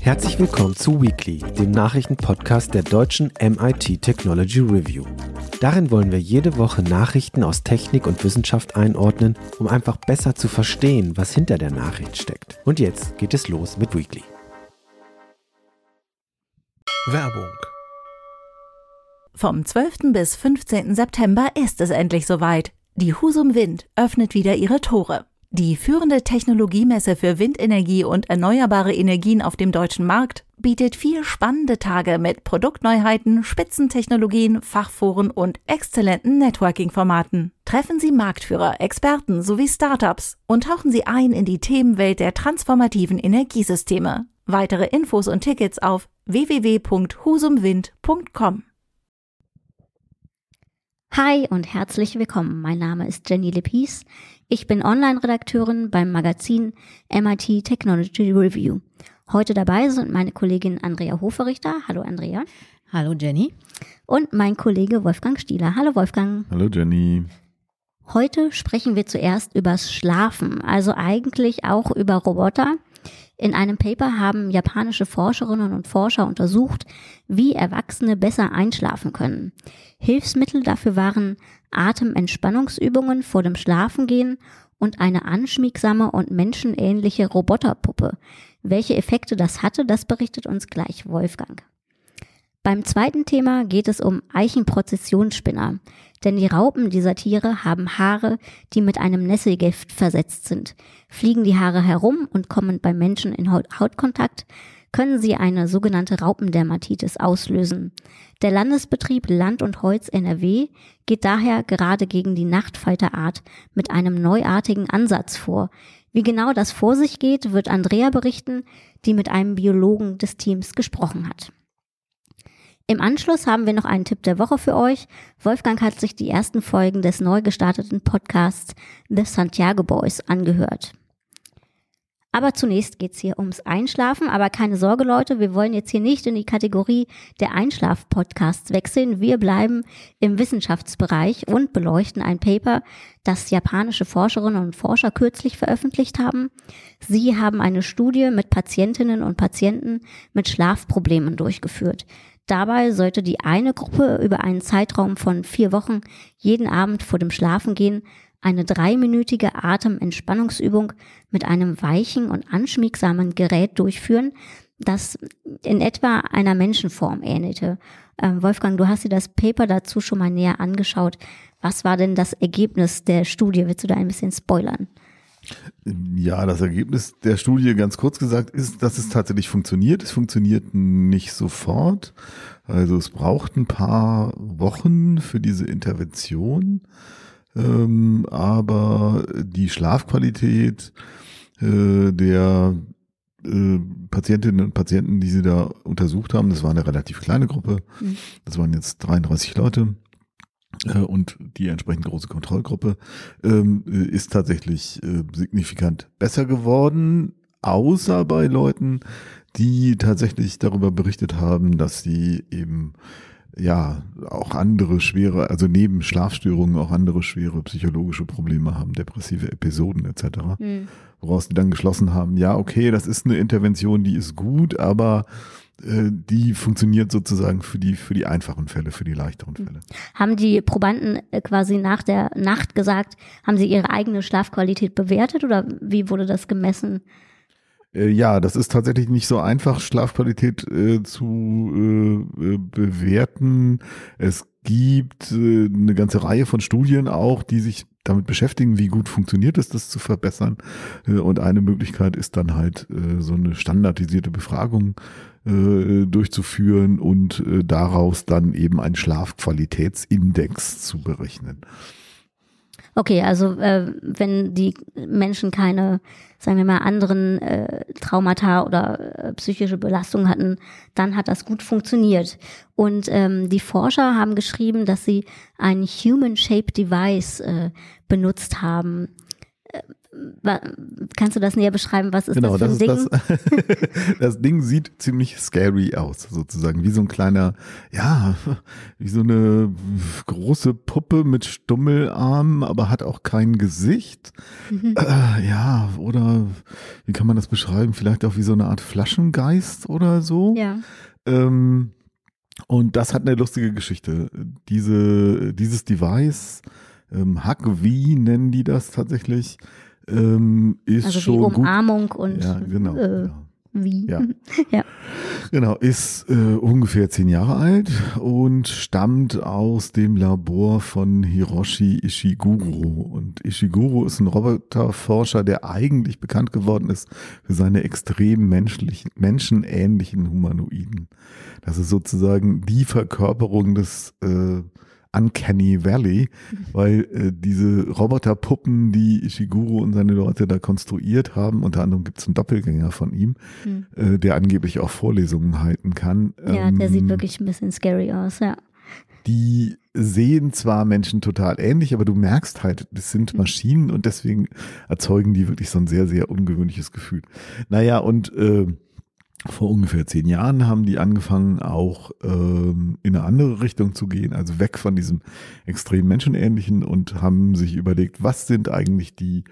Herzlich willkommen zu Weekly, dem Nachrichtenpodcast der deutschen MIT Technology Review. Darin wollen wir jede Woche Nachrichten aus Technik und Wissenschaft einordnen, um einfach besser zu verstehen, was hinter der Nachricht steckt. Und jetzt geht es los mit Weekly. Werbung Vom 12. bis 15. September ist es endlich soweit. Die Husum Wind öffnet wieder ihre Tore. Die führende Technologiemesse für Windenergie und erneuerbare Energien auf dem deutschen Markt bietet vier spannende Tage mit Produktneuheiten, Spitzentechnologien, Fachforen und exzellenten Networking-Formaten. Treffen Sie Marktführer, Experten sowie Startups und tauchen Sie ein in die Themenwelt der transformativen Energiesysteme. Weitere Infos und Tickets auf www.husumwind.com. Hi und herzlich willkommen. Mein Name ist Jenny Lepis. Ich bin Online-Redakteurin beim Magazin MIT Technology Review. Heute dabei sind meine Kollegin Andrea Hoferichter. Hallo Andrea. Hallo Jenny. Und mein Kollege Wolfgang Stieler. Hallo Wolfgang. Hallo Jenny. Heute sprechen wir zuerst übers Schlafen, also eigentlich auch über Roboter. In einem Paper haben japanische Forscherinnen und Forscher untersucht, wie Erwachsene besser einschlafen können. Hilfsmittel dafür waren Atementspannungsübungen vor dem Schlafengehen und eine anschmiegsame und menschenähnliche Roboterpuppe. Welche Effekte das hatte, das berichtet uns gleich Wolfgang. Beim zweiten Thema geht es um Eichenprozessionsspinner, denn die Raupen dieser Tiere haben Haare, die mit einem Nesselgift versetzt sind. Fliegen die Haare herum und kommen beim Menschen in Hautkontakt, können sie eine sogenannte Raupendermatitis auslösen. Der Landesbetrieb Land und Holz NRW geht daher gerade gegen die Nachtfalterart mit einem neuartigen Ansatz vor. Wie genau das vor sich geht, wird Andrea berichten, die mit einem Biologen des Teams gesprochen hat. Im Anschluss haben wir noch einen Tipp der Woche für euch. Wolfgang hat sich die ersten Folgen des neu gestarteten Podcasts The Santiago Boys angehört. Aber zunächst geht's hier ums Einschlafen. Aber keine Sorge, Leute, wir wollen jetzt hier nicht in die Kategorie der Einschlaf-Podcasts wechseln. Wir bleiben im Wissenschaftsbereich und beleuchten ein Paper, das japanische Forscherinnen und Forscher kürzlich veröffentlicht haben. Sie haben eine Studie mit Patientinnen und Patienten mit Schlafproblemen durchgeführt. Dabei sollte die eine Gruppe über einen Zeitraum von vier Wochen jeden Abend vor dem Schlafengehen eine dreiminütige Atementspannungsübung mit einem weichen und anschmiegsamen Gerät durchführen, das in etwa einer Menschenform ähnelte. Ähm, Wolfgang, du hast dir das Paper dazu schon mal näher angeschaut. Was war denn das Ergebnis der Studie? Willst du da ein bisschen spoilern? Ja, das Ergebnis der Studie, ganz kurz gesagt, ist, dass es tatsächlich funktioniert. Es funktioniert nicht sofort. Also es braucht ein paar Wochen für diese Intervention. Ähm, aber die Schlafqualität äh, der äh, Patientinnen und Patienten, die sie da untersucht haben, das war eine relativ kleine Gruppe, mhm. das waren jetzt 33 Leute und die entsprechend große Kontrollgruppe, ähm, ist tatsächlich äh, signifikant besser geworden, außer bei Leuten, die tatsächlich darüber berichtet haben, dass sie eben ja auch andere schwere, also neben Schlafstörungen auch andere schwere psychologische Probleme haben, depressive Episoden etc. Mhm. Woraus die dann geschlossen haben, ja, okay, das ist eine Intervention, die ist gut, aber äh, die funktioniert sozusagen für die, für die einfachen Fälle, für die leichteren Fälle. Haben die Probanden äh, quasi nach der Nacht gesagt, haben sie ihre eigene Schlafqualität bewertet oder wie wurde das gemessen? Äh, ja, das ist tatsächlich nicht so einfach, Schlafqualität äh, zu äh, äh, bewerten. Es gibt äh, eine ganze Reihe von Studien auch, die sich damit beschäftigen, wie gut funktioniert es, das zu verbessern. Äh, und eine Möglichkeit ist dann halt äh, so eine standardisierte Befragung äh, durchzuführen und äh, daraus dann eben einen Schlafqualitätsindex zu berechnen. Okay, also äh, wenn die Menschen keine, sagen wir mal, anderen äh, Traumata oder äh, psychische Belastungen hatten, dann hat das gut funktioniert. Und ähm, die Forscher haben geschrieben, dass sie ein Human-Shaped Device äh, benutzt haben. Kannst du das näher beschreiben? Was ist genau, das für das ein ist Ding? das. das Ding sieht ziemlich scary aus, sozusagen. Wie so ein kleiner, ja, wie so eine große Puppe mit Stummelarmen, aber hat auch kein Gesicht. Mhm. Äh, ja, oder wie kann man das beschreiben? Vielleicht auch wie so eine Art Flaschengeist oder so. Ja. Ähm, und das hat eine lustige Geschichte. Diese, dieses Device, ähm, Hack wie nennen die das tatsächlich, ähm, ist Also schon wie gut. Umarmung und Ja, genau. äh, ja. wie. Ja. ja. Genau, ist äh, ungefähr zehn Jahre alt und stammt aus dem Labor von Hiroshi Ishiguro. Und Ishiguro ist ein Roboterforscher, der eigentlich bekannt geworden ist für seine extrem menschlichen, menschenähnlichen Humanoiden. Das ist sozusagen die Verkörperung des äh, Uncanny Valley, weil äh, diese Roboterpuppen, die Ishiguro und seine Leute da konstruiert haben, unter anderem gibt es einen Doppelgänger von ihm, Hm. äh, der angeblich auch Vorlesungen halten kann. Ja, der sieht Ähm, wirklich ein bisschen scary aus, ja. Die sehen zwar Menschen total ähnlich, aber du merkst halt, das Mhm. sind Maschinen und deswegen erzeugen die wirklich so ein sehr, sehr ungewöhnliches Gefühl. Naja, und äh, vor ungefähr zehn Jahren haben die angefangen, auch ähm, in eine andere Richtung zu gehen, also weg von diesem extrem menschenähnlichen und haben sich überlegt, was sind eigentlich die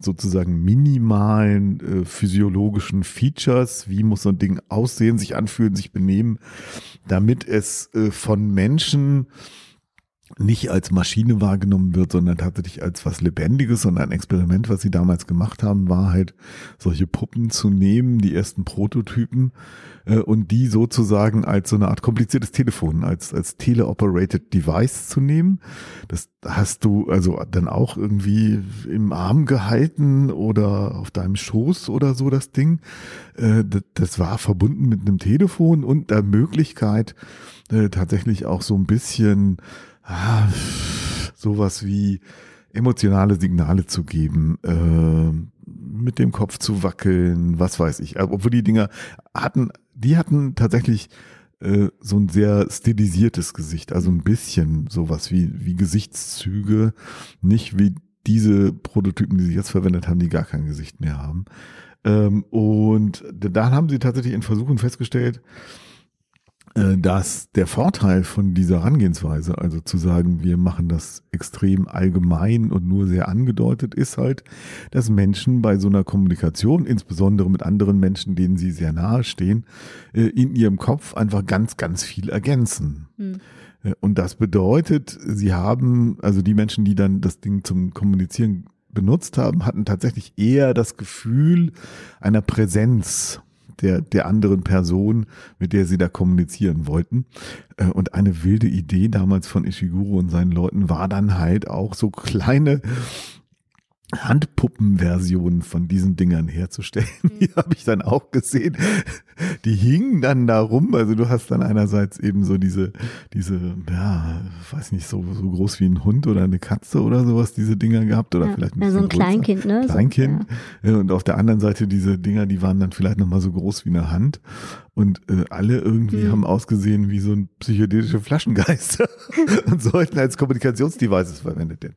sozusagen minimalen äh, physiologischen Features, wie muss so ein Ding aussehen, sich anfühlen, sich benehmen, damit es äh, von Menschen nicht als Maschine wahrgenommen wird, sondern tatsächlich als was Lebendiges. Und ein Experiment, was sie damals gemacht haben, war halt, solche Puppen zu nehmen, die ersten Prototypen, äh, und die sozusagen als so eine Art kompliziertes Telefon, als, als teleoperated Device zu nehmen. Das hast du also dann auch irgendwie im Arm gehalten oder auf deinem Schoß oder so das Ding. Äh, das, das war verbunden mit einem Telefon und der Möglichkeit, äh, tatsächlich auch so ein bisschen ah, sowas wie emotionale Signale zu geben, äh, mit dem Kopf zu wackeln, was weiß ich. Obwohl die Dinger hatten, die hatten tatsächlich äh, so ein sehr stilisiertes Gesicht, also ein bisschen sowas wie, wie Gesichtszüge, nicht wie diese Prototypen, die sie jetzt verwendet haben, die gar kein Gesicht mehr haben. Ähm, und dann haben sie tatsächlich in Versuchen festgestellt, äh, dass der Vorteil von dieser Herangehensweise, also zu sagen, wir machen das extrem allgemein und nur sehr angedeutet, ist halt, dass Menschen bei so einer Kommunikation, insbesondere mit anderen Menschen, denen sie sehr nahe stehen, äh, in ihrem Kopf einfach ganz, ganz viel ergänzen. Hm. Äh, Und das bedeutet, sie haben, also die Menschen, die dann das Ding zum Kommunizieren benutzt haben, hatten tatsächlich eher das Gefühl einer Präsenz der, der anderen Person, mit der sie da kommunizieren wollten. Äh, Und eine wilde Idee damals von Ishiguro und seinen Leuten war dann halt auch so kleine Handpuppenversionen von diesen Dingern herzustellen. Die habe ich dann auch gesehen. Die hingen dann da rum. Also du hast dann einerseits eben so diese, diese, ja, weiß nicht, so, so groß wie ein Hund oder eine Katze oder sowas, diese Dinger gehabt oder ja. vielleicht ein ja, so ein größer. Kleinkind, ne? Kleinkind. So, Äh, Und auf der anderen Seite diese Dinger, die waren dann vielleicht nochmal so groß wie eine Hand. Und äh, alle irgendwie Hm. haben ausgesehen wie so ein psychedelische Flaschengeister und sollten als Kommunikationsdevices verwendet werden.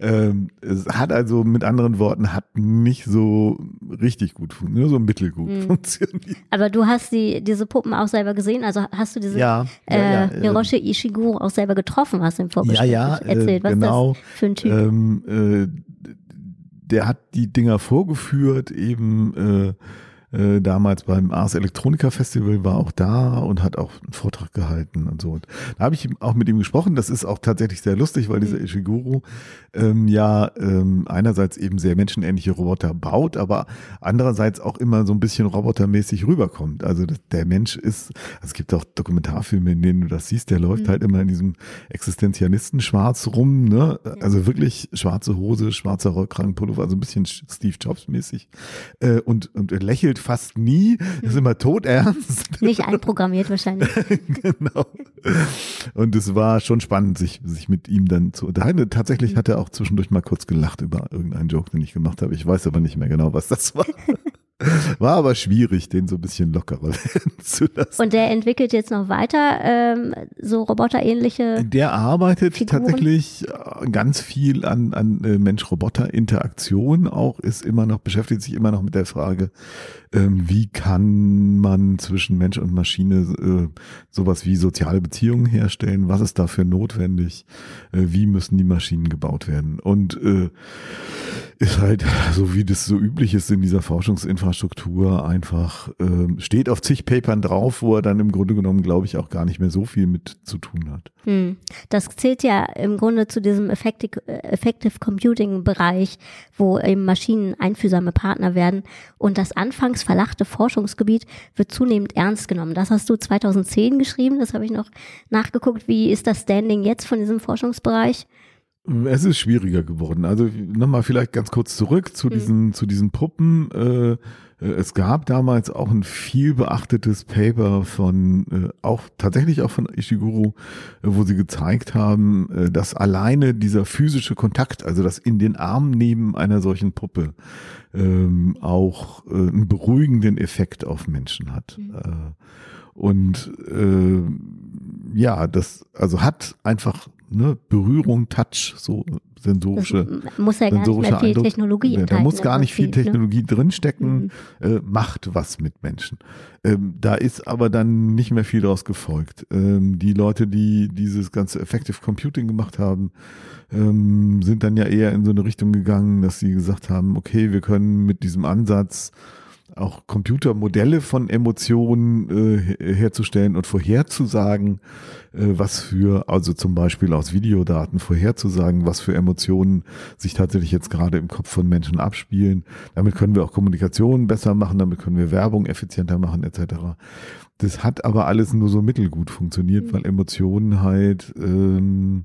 Ähm, es hat also mit anderen Worten, hat nicht so richtig gut funktioniert, nur so mittelgut Hm. funktioniert. Aber du hast die, diese Puppen auch selber gesehen? Also hast du diese Ja, ja, äh, ja, äh, Hiroshi Ishiguro auch selber getroffen, hast du im Vorgespräch Ja, ja, äh, erzählt. Was genau. das für ein Typ? Ähm, äh, der hat die Dinger vorgeführt, eben äh, äh, damals beim Ars Electronica Festival war auch da und hat auch einen Vortrag gehalten und so. Und da habe ich auch mit ihm gesprochen. Das ist auch tatsächlich sehr lustig, weil dieser Ishiguro ähm, ja ähm, einerseits eben sehr menschenähnliche Roboter baut, aber andererseits auch immer so ein bisschen robotermäßig rüberkommt. Also das, der Mensch ist, es gibt auch Dokumentarfilme, in denen du das siehst, der läuft Mhm. halt immer in diesem Existenzialisten-Schwarz rum, ne? Also wirklich schwarze Hose, schwarzer Rollkragenpullover, also ein bisschen Steve Jobs-mäßig. Äh, und, und er lächelt fast nie, ist immer todernst. Nicht einprogrammiert wahrscheinlich. genau. Und es war schon spannend, sich, sich mit ihm dann zu unterhalten. Tatsächlich hat er auch zwischendurch mal kurz gelacht über irgendeinen Joke, den ich gemacht habe. Ich weiß aber nicht mehr genau, was das war. War aber schwierig, den so ein bisschen lockerer werden zu lassen. Und der entwickelt jetzt noch weiter ähm, so roboterähnliche. Der arbeitet Figuren. tatsächlich äh, ganz viel an, an äh, Mensch-Roboter-Interaktion auch, ist immer noch, beschäftigt sich immer noch mit der Frage, ähm, wie kann man zwischen Mensch und Maschine äh, sowas wie soziale Beziehungen herstellen, was ist dafür notwendig, äh, wie müssen die Maschinen gebaut werden. Und äh, ist halt, so wie das so üblich ist in dieser Forschungsinfrastruktur, einfach ähm, steht auf zig Papern drauf, wo er dann im Grunde genommen, glaube ich, auch gar nicht mehr so viel mit zu tun hat. Hm. Das zählt ja im Grunde zu diesem Effective, Effective Computing Bereich, wo eben Maschinen einfühlsame Partner werden. Und das anfangs verlachte Forschungsgebiet wird zunehmend ernst genommen. Das hast du 2010 geschrieben, das habe ich noch nachgeguckt. Wie ist das Standing jetzt von diesem Forschungsbereich? Es ist schwieriger geworden. Also nochmal vielleicht ganz kurz zurück zu diesen, zu diesen Puppen. Äh, äh, es gab damals auch ein viel beachtetes Paper von, äh, auch tatsächlich auch von Ishiguro, wo sie gezeigt haben, dass alleine dieser physische Kontakt, also das in den Arm nehmen einer solchen Puppe, ähm, auch äh, einen beruhigenden Effekt auf Menschen hat. Äh, und äh, ja, das also hat einfach ne, Berührung, Touch, so sensorische. Das muss ja gar nicht sensorische mehr viel Eindruck. Technologie Ja, Da muss gar nicht viel ne? Technologie drinstecken, äh, macht was mit Menschen. Ähm, da ist aber dann nicht mehr viel daraus gefolgt. Ähm, die Leute, die dieses ganze Effective Computing gemacht haben, ähm, sind dann ja eher in so eine Richtung gegangen, dass sie gesagt haben, okay, wir können mit diesem Ansatz auch Computermodelle von Emotionen äh, her- herzustellen und vorherzusagen, äh, was für, also zum Beispiel aus Videodaten vorherzusagen, was für Emotionen sich tatsächlich jetzt gerade im Kopf von Menschen abspielen. Damit können wir auch Kommunikation besser machen, damit können wir Werbung effizienter machen, etc. Das hat aber alles nur so mittelgut funktioniert, weil Emotionen halt ähm,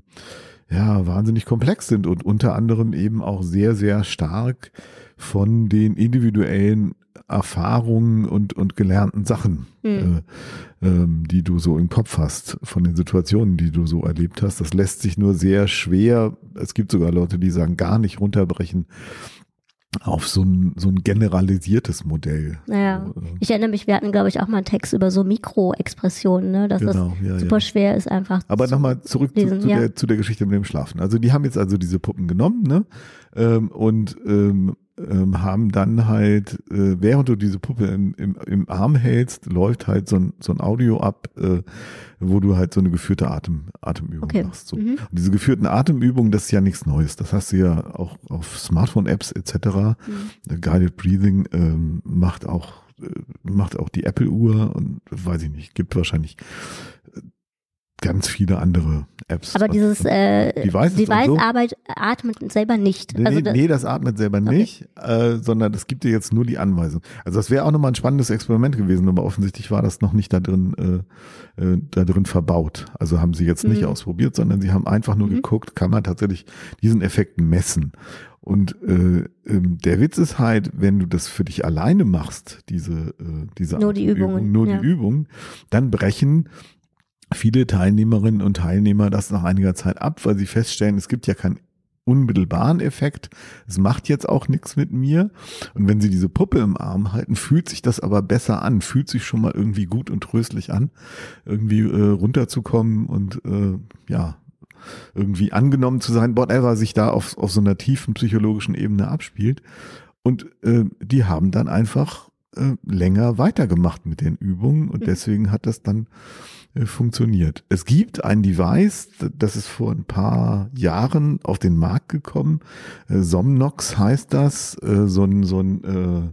ja wahnsinnig komplex sind und unter anderem eben auch sehr, sehr stark von den individuellen Erfahrungen und, und gelernten Sachen, Hm. äh, ähm, die du so im Kopf hast, von den Situationen, die du so erlebt hast. Das lässt sich nur sehr schwer, es gibt sogar Leute, die sagen, gar nicht runterbrechen auf so ein, so ein generalisiertes Modell. Naja, äh, ich erinnere mich, wir hatten, glaube ich, auch mal einen Text über so Mikroexpressionen, ne? dass Genau, ja, das super ja. schwer ist, einfach. Aber zu nochmal zurück zu, lesen, zu, ja. der, zu der Geschichte mit dem Schlafen. Also die haben jetzt also diese Puppen genommen, ne? Ähm, und ähm, ähm, haben dann halt, äh, während du diese Puppe im, im, im Arm hältst, läuft halt so ein, so ein Audio ab, äh, wo du halt so eine geführte Atem, Atemübung Okay. machst. So. Mhm. Und diese geführten Atemübungen, das ist ja nichts Neues. Das hast du ja auch auf Smartphone-Apps etc. Mhm. Äh, Guided Breathing ähm, macht auch äh, macht auch die Apple-Uhr und weiß ich nicht, gibt wahrscheinlich äh, ganz viele andere Apps. Aber dieses äh, Devices Device so? arbeit, atmet selber nicht. Nee, also das, nee, das atmet selber Okay. nicht, äh, sondern das gibt dir jetzt nur die Anweisung. Also das wäre auch nochmal ein spannendes Experiment gewesen, aber offensichtlich war das noch nicht da drin, äh, äh, da drin verbaut. Also haben sie jetzt nicht Mhm. ausprobiert, sondern sie haben einfach nur Mhm. geguckt, kann man tatsächlich diesen Effekt messen. Und äh, ähm, der Witz ist halt, wenn du das für dich alleine machst, diese, äh, diese Nur die Atemübung, Übungen, nur ja. die Übung, dann brechen viele Teilnehmerinnen und Teilnehmer das nach einiger Zeit ab, weil sie feststellen, es gibt ja keinen unmittelbaren Effekt. Es macht jetzt auch nichts mit mir. Und wenn sie diese Puppe im Arm halten, fühlt sich das aber besser an, fühlt sich schon mal irgendwie gut und tröstlich an, irgendwie äh, runterzukommen und äh, ja, irgendwie angenommen zu sein, whatever sich da auf, auf so einer tiefen psychologischen Ebene abspielt. Und äh, die haben dann einfach äh, länger weitergemacht mit den Übungen und Mhm. deswegen hat das dann äh, funktioniert. Es gibt ein Device, das ist vor ein paar Jahren auf den Markt gekommen. Äh, Somnox heißt das, so ein, so ein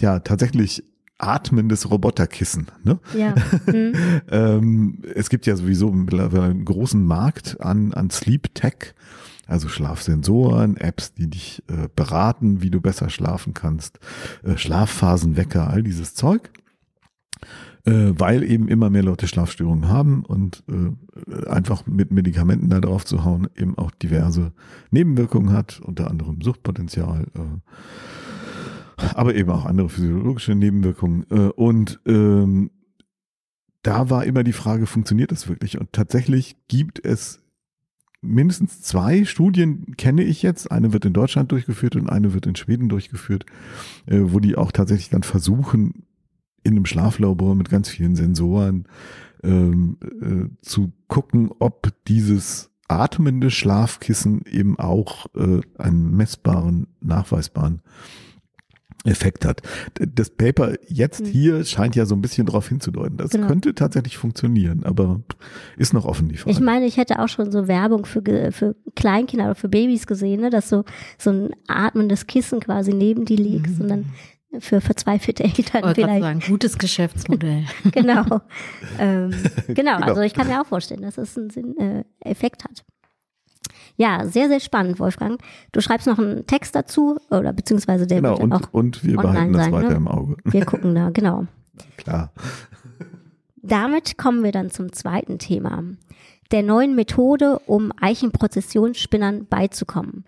ja tatsächlich atmendes Roboterkissen. Ne? ja. Hm. Ähm, es gibt ja sowieso einen großen Markt an, an Sleep Tech, also Schlafsensoren, Apps, die dich äh, beraten, wie du besser schlafen kannst, äh, Schlafphasenwecker, all dieses Zeug. Äh, weil eben immer mehr Leute Schlafstörungen haben und äh, einfach mit Medikamenten da drauf zu hauen, eben auch diverse Nebenwirkungen hat, unter anderem Suchtpotenzial, äh, aber eben auch andere physiologische Nebenwirkungen. Äh, und ähm, da war immer die Frage, funktioniert das wirklich? Und tatsächlich gibt es mindestens zwei Studien kenne ich jetzt. Eine wird in Deutschland durchgeführt und eine wird in Schweden durchgeführt, äh, wo die auch tatsächlich dann versuchen, in einem Schlaflabor mit ganz vielen Sensoren ähm, äh, zu gucken, ob dieses atmende Schlafkissen eben auch äh, einen messbaren, nachweisbaren Effekt hat. Das Paper jetzt mhm. hier scheint ja so ein bisschen darauf hinzudeuten. Das genau. könnte tatsächlich funktionieren, aber ist noch offen die Frage. Ich meine, ich hätte auch schon so Werbung für, für Kleinkinder oder für Babys gesehen, ne, dass so, so ein atmendes Kissen quasi neben die liegt mhm. und dann für verzweifelte Eltern Oder vielleicht. Sagen, gutes Geschäftsmodell. genau. Ähm, genau. genau. also ich kann mir auch vorstellen, dass es einen Sinn, äh, Effekt hat. Ja, sehr, sehr spannend, Wolfgang. Du schreibst noch einen Text dazu, oder beziehungsweise der genau, wird und, auch und wir behalten das sein, weiter ne? im Auge. Wir gucken da, genau. Klar. Damit kommen wir dann zum zweiten Thema. Der neuen Methode, um Eichenprozessionsspinnern beizukommen.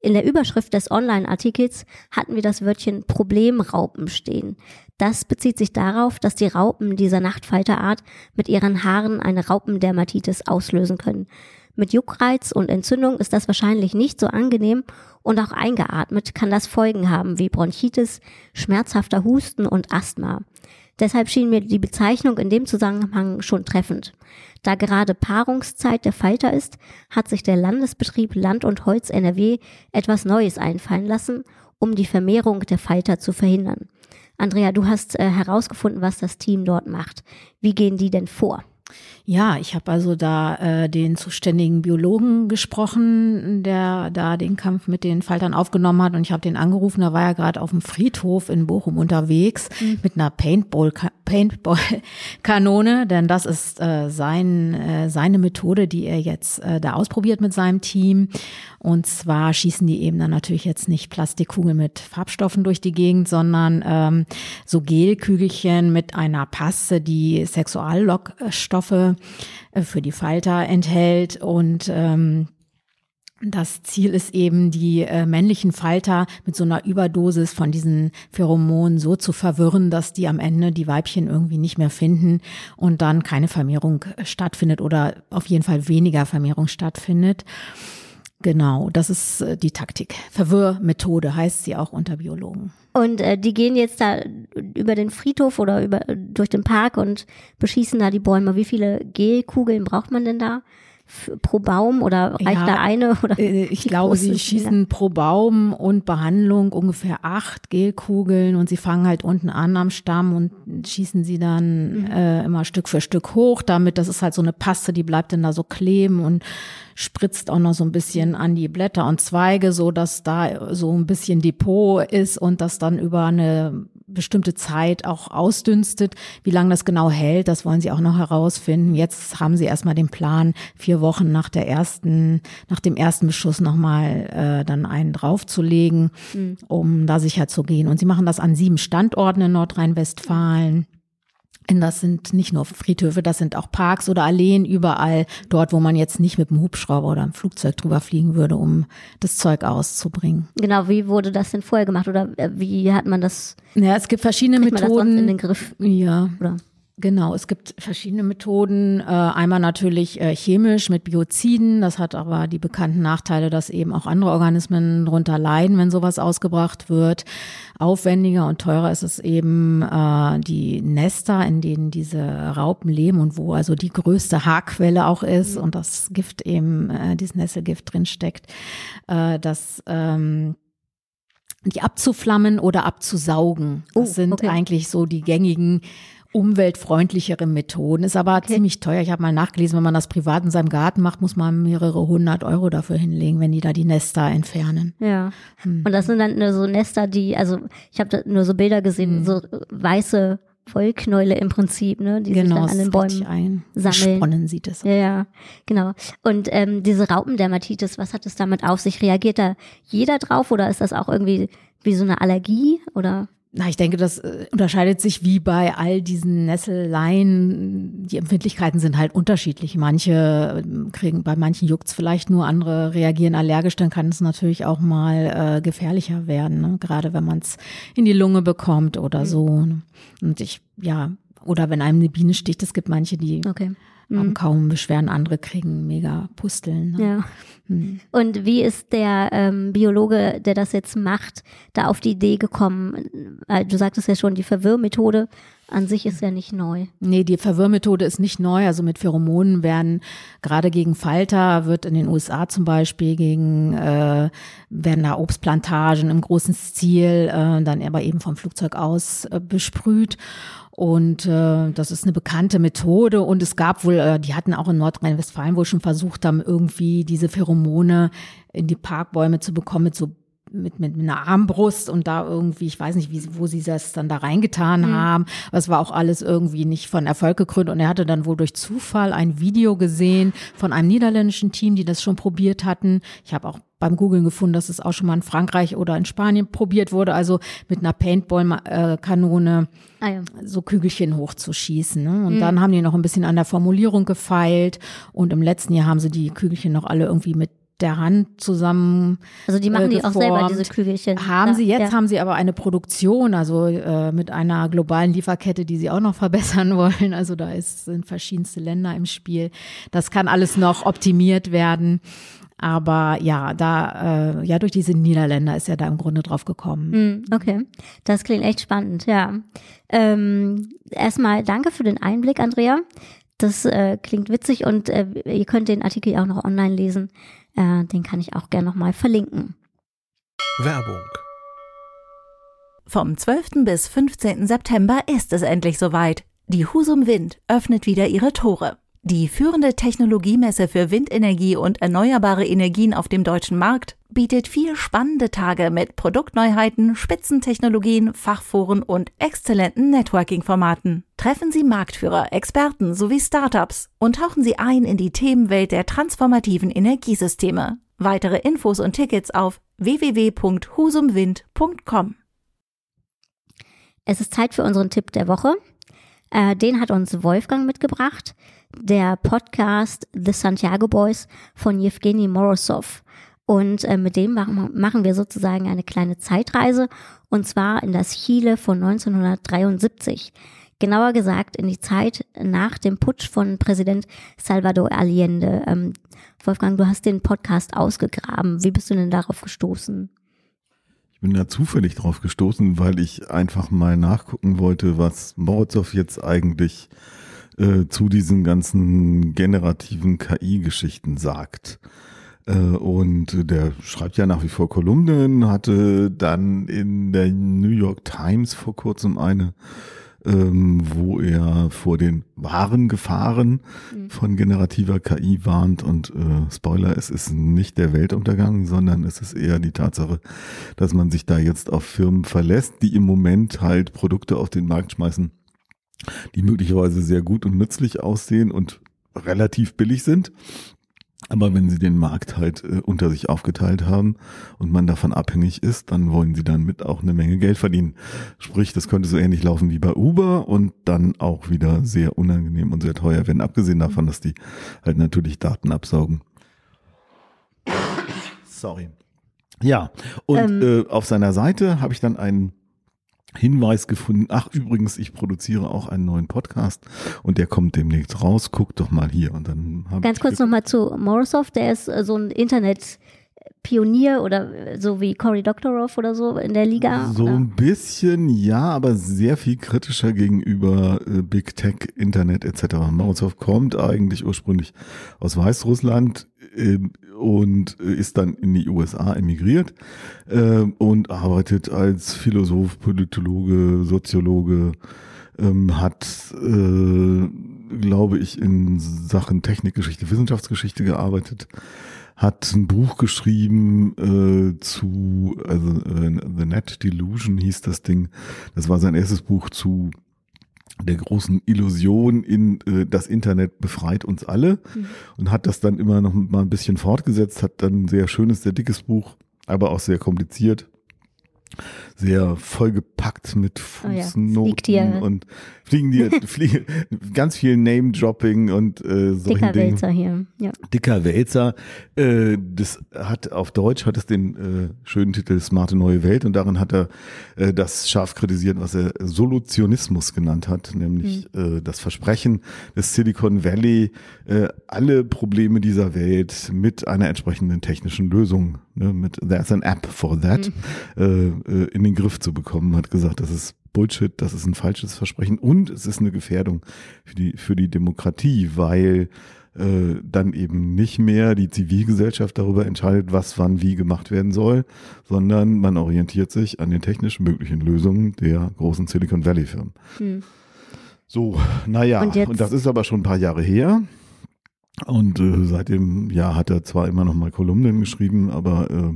In der Überschrift des Online-Artikels hatten wir das Wörtchen Problemraupen stehen. Das bezieht sich darauf, dass die Raupen dieser Nachtfalterart mit ihren Haaren eine Raupendermatitis auslösen können. Mit Juckreiz und Entzündung ist das wahrscheinlich nicht so angenehm und auch eingeatmet kann das Folgen haben wie Bronchitis, schmerzhafter Husten und Asthma. Deshalb schien mir die Bezeichnung in dem Zusammenhang schon treffend. Da gerade Paarungszeit der Falter ist, hat sich der Landesbetrieb Land und Holz NRW etwas Neues einfallen lassen, um die Vermehrung der Falter zu verhindern. Andrea, du hast äh, herausgefunden, was das Team dort macht. Wie gehen die denn vor? Ja, ich habe also da äh, den zuständigen Biologen gesprochen, der da den Kampf mit den Faltern aufgenommen hat und ich habe den angerufen, da war er gerade auf dem Friedhof in Bochum unterwegs mhm. mit einer Paintball Paintball-Kanone, denn das ist äh, sein, äh, seine Methode, die er jetzt äh, da ausprobiert mit seinem Team. Und zwar schießen die eben dann natürlich jetzt nicht Plastikkugeln mit Farbstoffen durch die Gegend, sondern ähm, so Gelkügelchen mit einer Paste, die Sexuallockstoffe äh, für die Falter enthält und ähm, das Ziel ist eben, die äh, männlichen Falter mit so einer Überdosis von diesen Pheromonen so zu verwirren, dass die am Ende die Weibchen irgendwie nicht mehr finden und dann keine Vermehrung äh, stattfindet oder auf jeden Fall weniger Vermehrung stattfindet. Genau, das ist äh, die Taktik. Verwirrmethode heißt sie auch unter Biologen. Und äh, die gehen jetzt da über den Friedhof oder über durch den Park und beschießen da die Bäume. Wie viele Gelkugeln braucht man denn da? Pro Baum oder reicht ja, da eine? Oder äh, ich glaube, sie schießen pro Baum und Behandlung ungefähr acht Gelkugeln und sie fangen halt unten an am Stamm und schießen sie dann mhm. äh, immer Stück für Stück hoch, damit das ist halt so eine Paste, die bleibt dann da so kleben und spritzt auch noch so ein bisschen an die Blätter und Zweige, so dass da so ein bisschen Depot ist und das dann über eine bestimmte Zeit auch ausdünstet. Wie lange das genau hält, das wollen sie auch noch herausfinden. Jetzt haben sie erstmal den Plan, vier Wochen nach der ersten, nach dem ersten Beschuss nochmal äh, dann einen draufzulegen, mhm. um da sicher zu gehen. Und sie machen das an sieben Standorten in Nordrhein-Westfalen. Das sind nicht nur Friedhöfe, das sind auch Parks oder Alleen überall dort, wo man jetzt nicht mit dem Hubschrauber oder einem Flugzeug drüber fliegen würde, um das Zeug auszubringen. Genau, wie wurde das denn vorher gemacht oder äh, wie hat man das? Ja, es gibt verschiedene Methoden. in den Griff? Ja. Oder? Genau, es gibt verschiedene Methoden. Äh, einmal natürlich äh, chemisch mit Bioziden. Das hat aber die bekannten Nachteile, dass eben auch andere Organismen darunter leiden, wenn sowas ausgebracht wird. Aufwendiger und teurer ist es eben äh, die Nester, in denen diese Raupen leben und wo also die größte Haarquelle auch ist mhm. und das Gift eben, dieses Nesselgift drin steckt. Äh, das ähm, die abzuflammen oder abzusaugen. Das oh, sind okay. eigentlich so die gängigen umweltfreundlichere Methoden. Ist aber okay. ziemlich teuer. Ich habe mal nachgelesen, wenn man das privat in seinem Garten macht, muss man mehrere hundert Euro dafür hinlegen, wenn die da die Nester entfernen. Ja. Hm. Und das sind dann nur so Nester, die, also ich habe nur so Bilder gesehen, hm. so weiße Vollknäule im Prinzip, ne, die genau, sich dann an den Bäumen ein. sammeln. Sponnen sieht es. Ja, ja, genau. Und ähm, diese Raupendermatitis, was hat es damit auf sich? Reagiert da jeder drauf oder ist das auch irgendwie wie so eine Allergie oder? Na, ich denke, das äh, unterscheidet sich wie bei all diesen Nesseleien. Die Empfindlichkeiten sind halt unterschiedlich. Manche ähm, kriegen, bei manchen juckt's vielleicht nur, andere reagieren allergisch, dann kann es natürlich auch mal äh, gefährlicher werden, ne? gerade wenn man es in die Lunge bekommt oder mhm. so. Ne? Und ich, ja, oder wenn einem eine Biene sticht, es gibt manche, die okay haben Mhm. kaum Beschwerden, andere kriegen mega Pusteln. Ne? Ja. Hm. Und wie ist der ähm, Biologe, der das jetzt macht, da auf die Idee gekommen? Äh, Du sagtest ja schon, die Verwirrmethode an sich ist ja nicht neu. Nee, die Verwirrmethode ist nicht neu. Also mit Pheromonen werden gerade gegen Falter, wird in den USA zum Beispiel gegen, äh, werden da Obstplantagen im großen Stil, äh, dann aber eben vom Flugzeug aus äh, besprüht. Und äh, das ist eine bekannte Methode. Und es gab wohl, äh, die hatten auch in Nordrhein-Westfalen wohl schon versucht haben, irgendwie diese Pheromone in die Parkbäume zu bekommen mit so mit, mit einer Armbrust und da irgendwie, ich weiß nicht, wie, wo sie das dann da reingetan haben. Aber es war auch alles irgendwie nicht von Erfolg gekrönt. Und er hatte dann wohl durch Zufall ein Video gesehen von einem niederländischen Team, die das schon probiert hatten. Ich habe auch beim Googlen gefunden, dass es auch schon mal in Frankreich oder in Spanien probiert wurde, also mit einer Paintball-Kanone Ah ja. so Kügelchen hochzuschießen. Ne? Und dann haben die noch ein bisschen an der Formulierung gefeilt. Und im letzten Jahr haben sie die Kügelchen noch alle irgendwie mit der Hand zusammen Also die machen äh, die auch selber, diese Kügelchen. haben Ja, sie jetzt ja. haben sie aber eine Produktion, also äh, mit einer globalen Lieferkette, die sie auch noch verbessern wollen. Also da ist, sind verschiedenste Länder im Spiel. Das kann alles noch optimiert werden. Aber ja, da äh, ja durch diese Niederländer ist er da im Grunde drauf gekommen. Hm, Okay, das klingt echt spannend, ja. Ähm, erstmal danke für den Einblick, Andrea. Das äh, klingt witzig und äh, ihr könnt den Artikel ja auch noch online lesen. Äh, den kann ich auch gerne nochmal verlinken. Werbung. Vom 12. bis 15. September ist es endlich soweit. Die Husum Wind öffnet wieder ihre Tore. Die führende Technologiemesse für Windenergie und erneuerbare Energien auf dem deutschen Markt bietet vier spannende Tage mit Produktneuheiten, Spitzentechnologien, Fachforen und exzellenten Networking-Formaten. Treffen Sie Marktführer, Experten sowie Startups und tauchen Sie ein in die Themenwelt der transformativen Energiesysteme. Weitere Infos und Tickets auf www.husumwind.com. Es ist Zeit für unseren Tipp der Woche. Äh, den hat uns Wolfgang mitgebracht. Der Podcast The Santiago Boys von Yevgeny Morozov. Und äh, mit dem machen, wir sozusagen eine kleine Zeitreise und zwar in das Chile von 1973. Genauer gesagt in die Zeit nach dem Putsch von Präsident Salvador Allende. Ähm, Wolfgang, du hast den Podcast ausgegraben. Wie bist du denn darauf gestoßen? Ich bin da zufällig drauf gestoßen, weil ich einfach mal nachgucken wollte, was Morozov jetzt eigentlich zu diesen ganzen generativen KI-Geschichten sagt. Äh, und der schreibt ja nach wie vor Kolumnen, hatte dann in der New York Times vor kurzem eine, ähm, wo er vor den wahren Gefahren von generativer KI warnt. Und äh, Spoiler, es ist nicht der Weltuntergang, sondern es ist eher die Tatsache, dass man sich da jetzt auf Firmen verlässt, die im Moment halt Produkte auf den Markt schmeißen, die möglicherweise sehr gut und nützlich aussehen und relativ billig sind. Aber wenn sie den Markt halt äh, unter sich aufgeteilt haben und man davon abhängig ist, dann wollen sie damit auch eine Menge Geld verdienen. Sprich, das könnte so ähnlich laufen wie bei Uber und dann auch wieder sehr unangenehm und sehr teuer werden, abgesehen davon, dass die halt natürlich Daten absaugen. Sorry. Ja, und Ähm. äh, auf seiner Seite habe ich dann einen Hinweis gefunden. Ach, übrigens, ich produziere auch einen neuen Podcast und der kommt demnächst raus. Guck doch mal hier. Und dann habe Ganz kurz nochmal zu Morozov, der ist äh, so ein Internet-Pionier oder äh, so wie Cory Doctorow oder so in der Liga. So oder? ein bisschen, ja, aber sehr viel kritischer gegenüber äh, Big Tech, Internet etc. Morozov kommt eigentlich ursprünglich aus Weißrussland und äh, ist dann in die USA emigriert äh, und arbeitet als Philosoph, Politologe, Soziologe, ähm, hat, äh, glaube ich, in Sachen Technikgeschichte, Wissenschaftsgeschichte gearbeitet hat ein Buch geschrieben äh, zu, also The Net Delusion hieß das Ding. Das war sein erstes Buch zu der großen Illusion in äh, das Internet befreit uns alle und hat das dann immer noch mal ein bisschen fortgesetzt, hat dann ein sehr schönes, sehr dickes Buch, aber auch sehr kompliziert sehr vollgepackt mit Oh ja, Fußnoten fliegt hier. und fliegen dir fliegen, ganz viel Name-Dropping und äh, solchen Dicker Dingen. Wälzer hier. Ja. Dicker Wälzer. Äh, das hat auf Deutsch hat es den äh, schönen Titel Smarte neue Welt und darin hat er äh, das scharf kritisiert, was er Solutionismus genannt hat, nämlich äh, das Versprechen des Silicon Valley, äh, alle Probleme dieser Welt mit einer entsprechenden technischen Lösung, ne, mit There's an app for that, äh, äh, in den Griff zu bekommen. Hat gesagt, das ist Bullshit, das ist ein falsches Versprechen und es ist eine Gefährdung für die, für die Demokratie, weil äh, dann eben nicht mehr die Zivilgesellschaft darüber entscheidet, was wann wie gemacht werden soll, sondern man orientiert sich an den technisch möglichen Lösungen der großen Silicon Valley Firmen. Hm. So, naja, Und und, das ist aber schon ein paar Jahre her. Und äh, seitdem, ja, hat er zwar immer noch mal Kolumnen geschrieben, aber äh,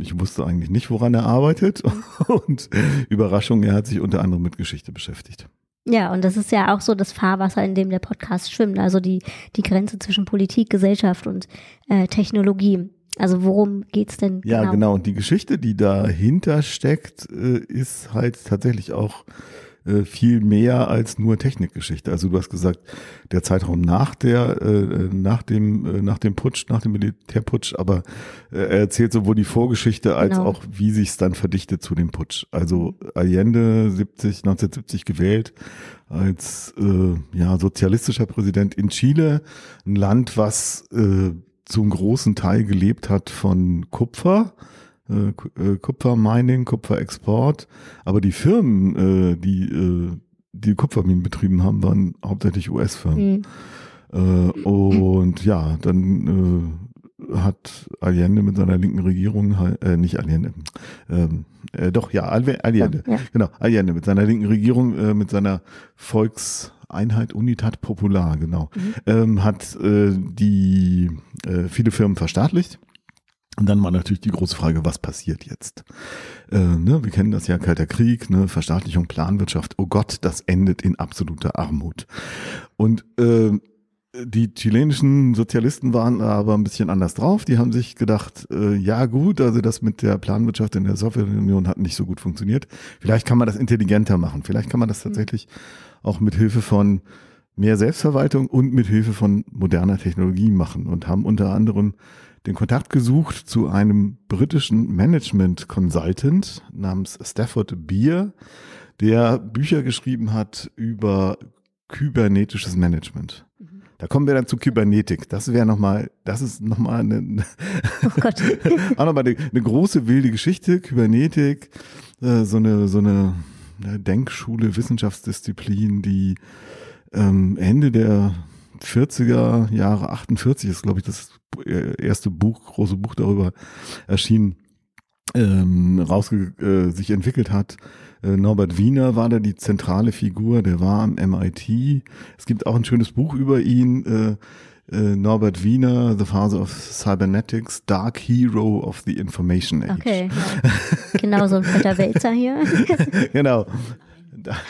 ich wusste eigentlich nicht, woran er arbeitet. Und Überraschung, er hat sich unter anderem mit Geschichte beschäftigt. Ja, und das ist ja auch so das Fahrwasser, in dem der Podcast schwimmt. Also die, die Grenze zwischen Politik, Gesellschaft und äh, Technologie. Also worum geht's denn Ja, genau? genau. Und die Geschichte, die dahinter steckt, äh, ist halt tatsächlich auch äh, viel mehr als nur Technikgeschichte. Also du hast gesagt, der Zeitraum nach der, äh, nach dem, äh, nach dem Putsch, nach dem Militärputsch, aber äh, er erzählt sowohl die Vorgeschichte als Genau. auch, wie sich es dann verdichtet zu dem Putsch. Also Allende 70, 1970 gewählt als äh, ja, sozialistischer Präsident in Chile, ein Land, was zum großen Teil gelebt hat von Kupfer, Ku- Kupfermining, Kupferexport, aber die Firmen, äh, die äh, die Kupferminen betrieben haben, waren hauptsächlich US-Firmen. Hm. Äh, und ja, dann äh, hat Allende mit seiner linken Regierung, äh, nicht Allende, ähm, äh, doch, ja, Allende, Ja. genau, Allende mit seiner linken Regierung, äh, mit seiner Volkseinheit Unitat Popular, genau, ähm, hat äh, die äh, viele Firmen verstaatlicht. Und dann war natürlich die große Frage, was passiert jetzt? Äh, ne, wir kennen das ja, Kalter Krieg, ne, Verstaatlichung, Planwirtschaft. Oh Gott, das endet in absoluter Armut. Und äh, die chilenischen Sozialisten waren aber ein bisschen anders drauf. Die haben sich gedacht, äh, ja gut, also das mit der Planwirtschaft in der Sowjetunion hat nicht so gut funktioniert. Vielleicht kann man das intelligenter machen. Vielleicht kann man das tatsächlich auch mit Hilfe von mehr Selbstverwaltung und mit Hilfe von moderner Technologie machen und haben unter anderem den Kontakt gesucht zu einem britischen Management Consultant namens Stafford Beer, der Bücher geschrieben hat über kybernetisches Management. Da kommen wir dann zu Kybernetik. Das wäre nochmal, das ist nochmal eine, Oh Gott. auch nochmal eine, eine große wilde Geschichte. Kybernetik, äh, so eine, so eine ja, Denkschule, Wissenschaftsdisziplin, die ähm, Ende der 40er Jahre, 48 ist, glaube ich, das erste Buch, große Buch darüber erschienen, ähm, rausge äh, sich entwickelt hat. Äh, Norbert Wiener war da die zentrale Figur, der war am MIT. Es gibt auch ein schönes Buch über ihn. Äh, äh, Norbert Wiener, The Father of Cybernetics, Dark Hero of the Information Age. Okay. Genau so ein fetter Wälzer hier. genau.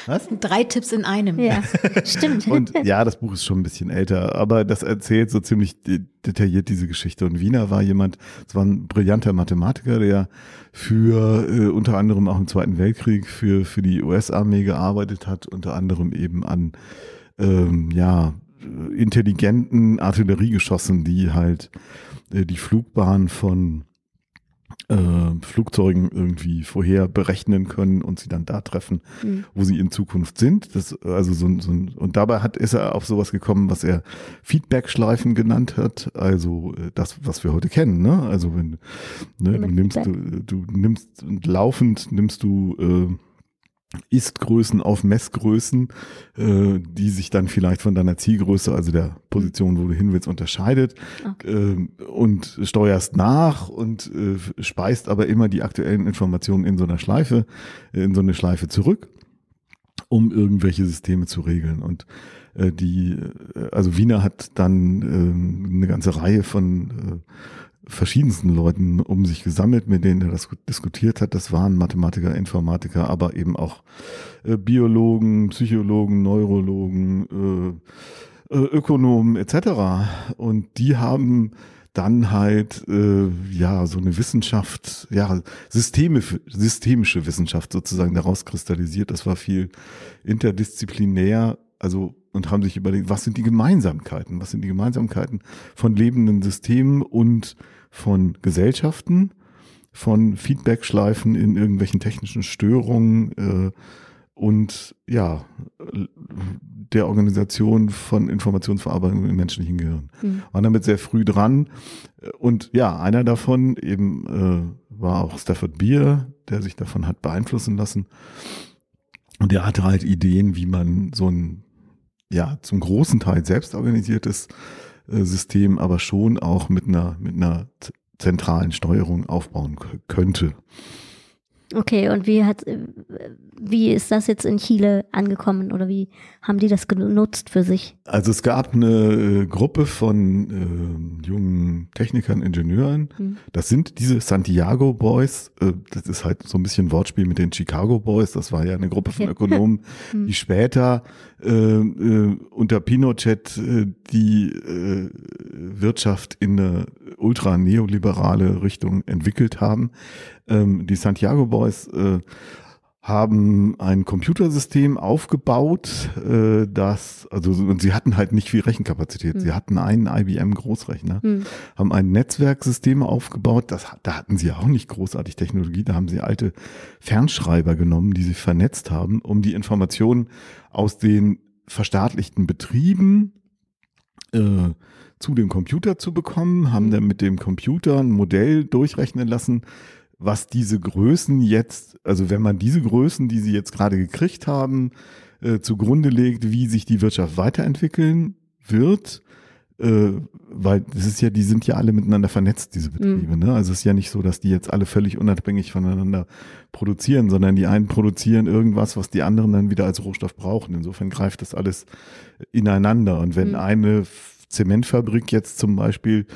Was? Drei Tipps in einem. Ja, stimmt. Und ja, das Buch ist schon ein bisschen älter, aber das erzählt so ziemlich de detailliert diese Geschichte. Und Wiener war jemand, es war ein brillanter Mathematiker, der für äh, unter anderem auch im Zweiten Weltkrieg für, für die US-Armee gearbeitet hat, unter anderem eben an ähm, ja, intelligenten Artilleriegeschossen, die halt äh, die Flugbahn von äh, Flugzeugen irgendwie vorher berechnen können und sie dann da treffen, Mhm. wo sie in Zukunft sind. Das, also so, ein- so ein, und dabei hat, ist er auf sowas gekommen, was er Feedback-Schleifen genannt hat. Also äh, das, was wir heute kennen. Ne? Also wenn ne, du nimmst, du, du nimmst und laufend nimmst du äh, Ist-Größen auf Messgrößen, äh, die sich dann vielleicht von deiner Zielgröße, also der Position, wo du hin willst, unterscheidet Okay. ähm, und steuerst nach und äh, speist aber immer die aktuellen Informationen in so einer Schleife, äh, in so eine Schleife zurück, um irgendwelche Systeme zu regeln. Und äh, die, äh, also Wiener hat dann ähm, eine ganze Reihe von äh, verschiedensten Leuten um sich gesammelt, mit denen er das diskutiert hat. Das waren Mathematiker, Informatiker, aber eben auch äh, Biologen, Psychologen, Neurologen, äh, äh, Ökonomen etc. Und die haben dann halt äh, ja so eine Wissenschaft, ja Systeme, systemische Wissenschaft sozusagen daraus kristallisiert. Das war viel interdisziplinär, also und haben sich überlegt, was sind die Gemeinsamkeiten? Was sind die Gemeinsamkeiten von lebenden Systemen und von Gesellschaften, von Feedbackschleifen in irgendwelchen technischen Störungen äh, und ja, der Organisation von Informationsverarbeitung im menschlichen Gehirn. Mhm. Waren damit sehr früh dran. Und ja, einer davon eben äh, war auch Stafford Beer, der sich davon hat beeinflussen lassen. Und der hatte halt Ideen, wie man so ein ja zum großen Teil selbst organisiertes äh, System, aber schon auch mit einer mit einer zentralen Steuerung aufbauen könnte. Okay, und wie hat, wie ist das jetzt in Chile angekommen oder wie haben die das genutzt für sich? Also es gab eine äh, Gruppe von äh, jungen Technikern, Ingenieuren. Hm. Das sind diese Santiago Boys. Äh, das ist halt so ein bisschen Wortspiel mit den Chicago Boys. Das war ja eine Gruppe von Ökonomen, hm. die später äh, äh, unter Pinochet äh, die äh, Wirtschaft in eine ultra neoliberale Richtung entwickelt haben. Ähm, die Santiago Boys äh, haben ein Computersystem aufgebaut, äh, das, also und sie hatten halt nicht viel Rechenkapazität. Mhm. Sie hatten einen IBM Großrechner, mhm. haben ein Netzwerksystem aufgebaut, das, da hatten sie auch nicht großartig Technologie, da haben sie alte Fernschreiber genommen, die sie vernetzt haben, um die Informationen aus den verstaatlichten Betrieben äh, zu dem Computer zu bekommen, haben hm. dann mit dem Computer ein Modell durchrechnen lassen, was diese Größen jetzt, also wenn man diese Größen, die sie jetzt gerade gekriegt haben, äh, zugrunde legt, wie sich die Wirtschaft weiterentwickeln wird, äh, weil es ist ja, die sind ja alle miteinander vernetzt, diese Betriebe. Mhm. Ne? Also es ist ja nicht so, dass die jetzt alle völlig unabhängig voneinander produzieren, sondern die einen produzieren irgendwas, was die anderen dann wieder als Rohstoff brauchen. Insofern greift das alles ineinander. Und wenn mhm. eine Zementfabrik jetzt zum Beispiel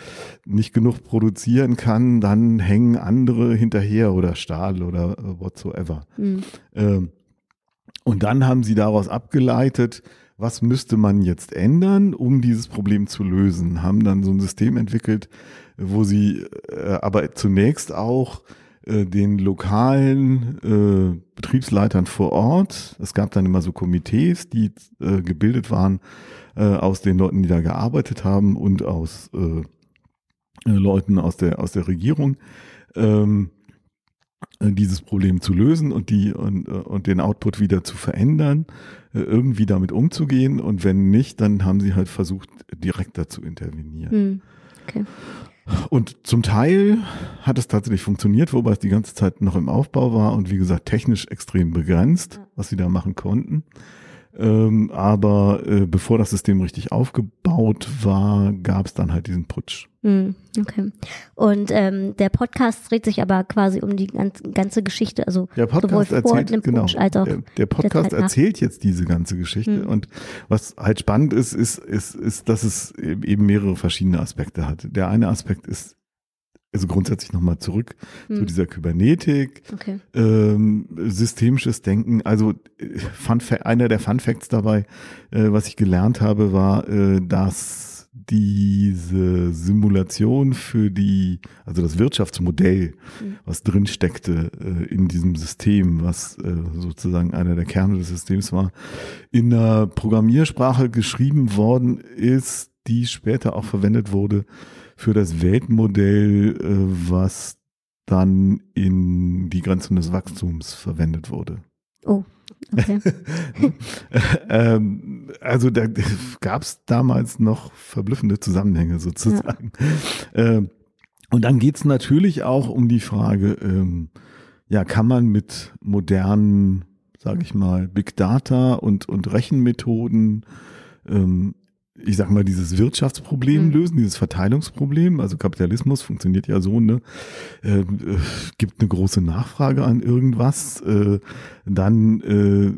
nicht genug produzieren kann, dann hängen andere hinterher oder Stahl oder whatsoever. Mhm. Ähm, und dann haben sie daraus abgeleitet, was müsste man jetzt ändern, um dieses Problem zu lösen. Haben dann so ein System entwickelt, wo sie äh, aber zunächst auch äh, den lokalen äh, Betriebsleitern vor Ort, es gab dann immer so Komitees, die äh, gebildet waren, äh, aus den Leuten, die da gearbeitet haben und aus äh, äh, Leuten aus der, aus der Regierung, ähm, äh, dieses Problem zu lösen und die und, und den Output wieder zu verändern, irgendwie damit umzugehen und wenn nicht, dann haben sie halt versucht, direkt dazu intervenieren. Hm. Okay. Und zum Teil hat es tatsächlich funktioniert, wobei es die ganze Zeit noch im Aufbau war und wie gesagt technisch extrem begrenzt, was sie da machen konnten. Ähm, aber äh, bevor das System richtig aufgebaut war, gab es dann halt diesen Putsch. Mm, okay. Und ähm, der Podcast dreht sich aber quasi um die ganze, ganze Geschichte, also der Podcast erzählt, genau, Putsch als auch der, der Podcast der erzählt jetzt diese ganze Geschichte. Mm. Und was halt spannend ist, ist, ist, ist, dass es eben mehrere verschiedene Aspekte hat. Der eine Aspekt ist also grundsätzlich nochmal zurück hm. zu dieser Kybernetik, okay. ähm, systemisches Denken. Also äh, Fun einer der Fun Facts dabei, äh, was ich gelernt habe, war, äh, dass diese Simulation für die, also das Wirtschaftsmodell, mhm. was drin steckte äh, in diesem System, was äh, sozusagen einer der Kerne des Systems war, in einer Programmiersprache geschrieben worden ist, die später auch verwendet wurde für das Weltmodell, äh, was dann in die Grenzen des Wachstums verwendet wurde. Oh, okay. ähm, also da gab es damals noch verblüffende Zusammenhänge sozusagen. Ja. Ähm, und dann geht es natürlich auch um die Frage, ähm, ja, kann man mit modernen, sage ich mal, Big Data und, und Rechenmethoden ähm, ich sag mal, dieses Wirtschaftsproblem mhm. lösen, dieses Verteilungsproblem. Also Kapitalismus funktioniert ja so, ne? Äh, äh, gibt eine große Nachfrage an irgendwas, äh, dann, äh,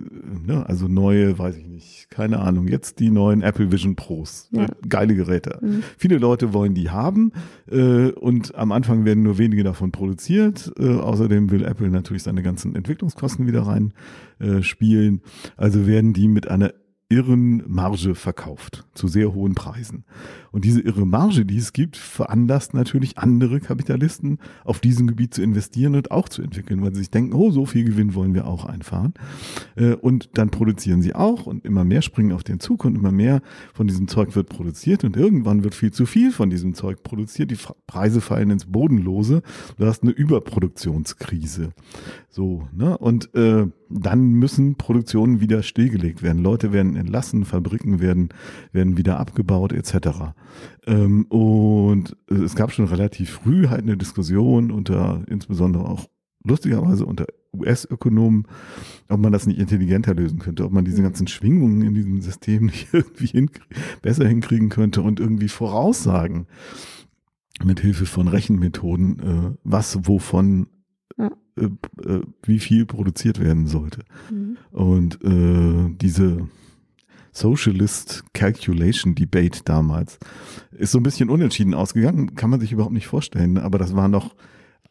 ne, also neue, weiß ich nicht, keine Ahnung, jetzt die neuen Apple Vision Pros. Ja. Äh, geile Geräte. Mhm. Viele Leute wollen die haben äh, und am Anfang werden nur wenige davon produziert. Äh, außerdem will Apple natürlich seine ganzen Entwicklungskosten wieder rein spielen. Also werden die mit einer irren Marge verkauft, zu sehr hohen Preisen. Und diese irre Marge, die es gibt, veranlasst natürlich andere Kapitalisten, auf diesem Gebiet zu investieren und auch zu entwickeln, weil sie sich denken, oh, so viel Gewinn wollen wir auch einfahren. Äh, und dann produzieren sie auch und immer mehr springen auf den Zug und immer mehr von diesem Zeug wird produziert und irgendwann wird viel zu viel von diesem Zeug produziert. Die Preise fallen ins Bodenlose. Du hast eine Überproduktionskrise. So, ne? Und äh, dann müssen Produktionen wieder stillgelegt werden. Leute werden entlassen, Fabriken werden, werden wieder abgebaut, etc. Ähm, und es gab schon relativ früh halt eine Diskussion unter, insbesondere auch lustigerweise unter US-Ökonomen, ob man das nicht intelligenter lösen könnte, ob man diese ganzen Schwingungen in diesem System nicht irgendwie hinkrie besser hinkriegen könnte und irgendwie voraussagen mit Hilfe von Rechenmethoden, äh, was wovon ja. äh, äh, wie viel produziert werden sollte. Mhm. Und äh, diese Socialist Calculation Debate damals ist so ein bisschen unentschieden ausgegangen, kann man sich überhaupt nicht vorstellen, aber das war noch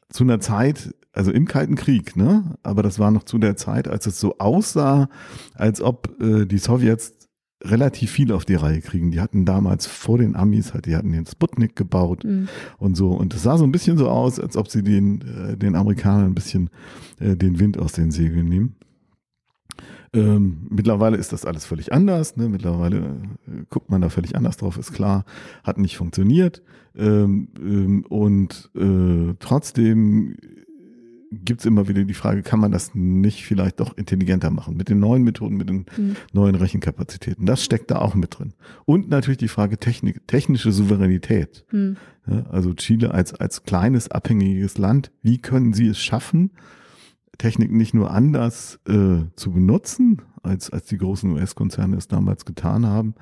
zu einer Zeit, also im Kalten Krieg, ne? Aber das war noch zu der Zeit, als es so aussah, als ob äh, die Sowjets relativ viel auf die Reihe kriegen. Die hatten damals vor den Amis halt, die hatten den Sputnik gebaut mhm. und so. Und es sah so ein bisschen so aus, als ob sie den, äh, den Amerikanern ein bisschen äh, den Wind aus den Segeln nehmen. Ähm, mittlerweile ist das alles völlig anders. Ne? Mittlerweile äh, guckt man da völlig anders drauf, ist klar, hat nicht funktioniert. Ähm, ähm, und äh, trotzdem gibt es immer wieder die Frage, kann man das nicht vielleicht doch intelligenter machen mit den neuen Methoden, mit den mhm. neuen Rechenkapazitäten. Das steckt da auch mit drin. Und natürlich die Frage Technik, technische Souveränität. Mhm. Ja, also Chile als, als kleines, abhängiges Land, wie können sie es schaffen, Technik nicht nur anders äh, zu benutzen, als, als die großen US-Konzerne es damals getan haben,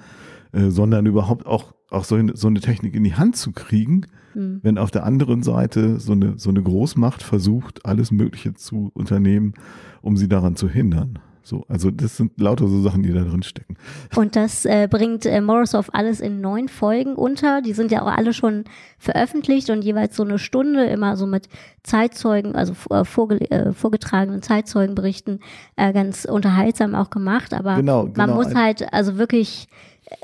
äh, sondern überhaupt auch, auch so, eine, so eine Technik in die Hand zu kriegen, mhm. wenn auf der anderen Seite so eine, so eine Großmacht versucht, alles Mögliche zu unternehmen, um sie daran zu hindern. So, also das sind lauter so Sachen, die da drin stecken. Und das äh, bringt äh, Morozov alles in neun Folgen unter. Die sind ja auch alle schon veröffentlicht und jeweils so eine Stunde immer so mit Zeitzeugen, also äh, vorge äh, vorgetragenen Zeitzeugenberichten äh, ganz unterhaltsam auch gemacht. Aber genau, genau. man muss halt also wirklich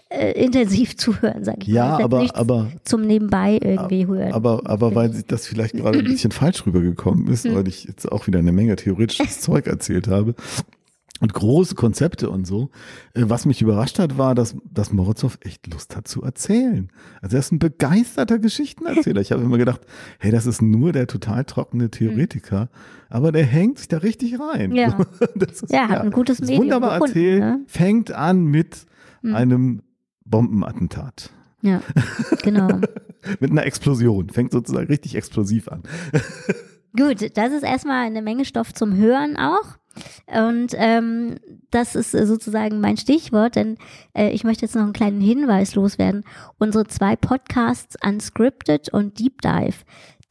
äh, intensiv zuhören, sag ich ja, mal. aber, aber zum Nebenbei irgendwie hören. Aber, aber weil das vielleicht gerade ein bisschen falsch rübergekommen ist, hm. weil ich jetzt auch wieder eine Menge theoretisches Zeug erzählt habe und große Konzepte und so. Äh, was mich überrascht hat, war, dass, dass Morozov echt Lust hat zu erzählen. Also er ist ein begeisterter Geschichtenerzähler. Ich habe immer gedacht, hey, das ist nur der total trockene Theoretiker, aber der hängt sich da richtig rein. Ja, ist, ja, hat ein gutes Medium Wunderbar gefunden, erzählt, ne? fängt an mit mhm. einem Bombenattentat. Ja, genau. mit einer Explosion, fängt sozusagen richtig explosiv an. Gut, das ist erstmal eine Menge Stoff zum Hören auch. Und ähm, das ist sozusagen mein Stichwort, denn äh, ich möchte jetzt noch einen kleinen Hinweis loswerden. Unsere zwei Podcasts Unscripted und Deep Dive,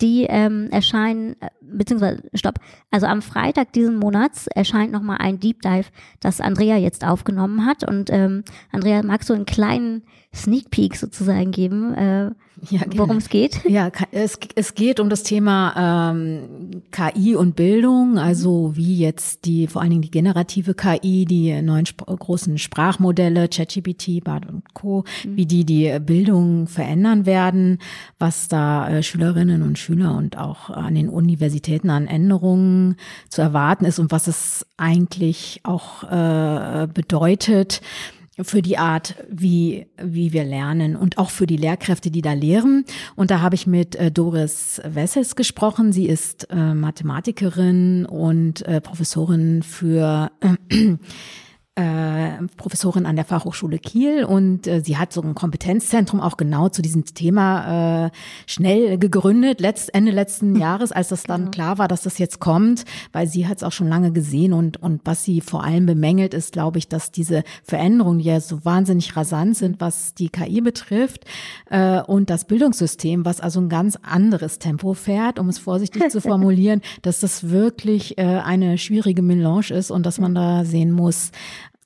die ähm, erscheinen, äh, beziehungsweise, stopp, also am Freitag diesen Monats erscheint nochmal ein Deep Dive, das Andrea jetzt aufgenommen hat. Und ähm, Andrea, magst du einen kleinen Sneak Peek sozusagen geben, äh, ja, worum es geht? Ja, es, es geht um das Thema ähm, KI und Bildung, also wie jetzt die, vor allen Dingen die generative KI, die neuen sp großen Sprachmodelle, ChatGPT, Bard und Co., mhm. wie die die Bildung verändern werden, was da äh, Schülerinnen und Schüler und auch an den Universitäten an Änderungen zu erwarten ist und was es eigentlich auch äh, bedeutet für die Art, wie, wie wir lernen und auch für die Lehrkräfte, die da lehren. Und da habe ich mit äh, Doris Wessels gesprochen. Sie ist äh, Mathematikerin und äh, Professorin für äh, Professorin an der Fachhochschule Kiel und äh, sie hat so ein Kompetenzzentrum auch genau zu diesem Thema äh, schnell gegründet, letzt, Ende letzten Jahres, als das dann klar war, dass das jetzt kommt, weil sie hat es auch schon lange gesehen und, und was sie vor allem bemängelt ist, glaube ich, dass diese Veränderungen, die ja so wahnsinnig rasant sind, was die KI betrifft äh, und das Bildungssystem, was also ein ganz anderes Tempo fährt, um es vorsichtig zu formulieren, dass das wirklich äh, eine schwierige Melange ist und dass man da sehen muss,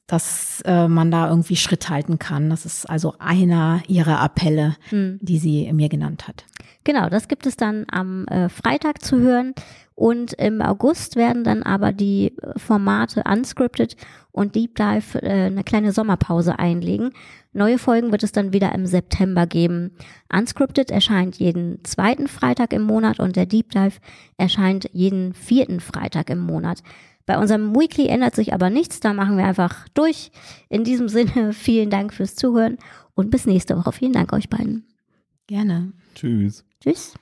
dass äh, man da irgendwie Schritt halten kann. Das ist also einer ihrer Appelle, Hm. die sie mir genannt hat. Genau, das gibt es dann am äh, Freitag zu hören. Und im August werden dann aber die äh, Formate Unscripted und Deep Dive äh, eine kleine Sommerpause einlegen. Neue Folgen wird es dann wieder im September geben. Unscripted erscheint jeden zweiten Freitag im Monat und der Deep Dive erscheint jeden vierten Freitag im Monat. Bei unserem Weekly ändert sich aber nichts, da machen wir einfach durch. In diesem Sinne, vielen Dank fürs Zuhören und bis nächste Woche. Vielen Dank euch beiden. Gerne. Tschüss. Tschüss.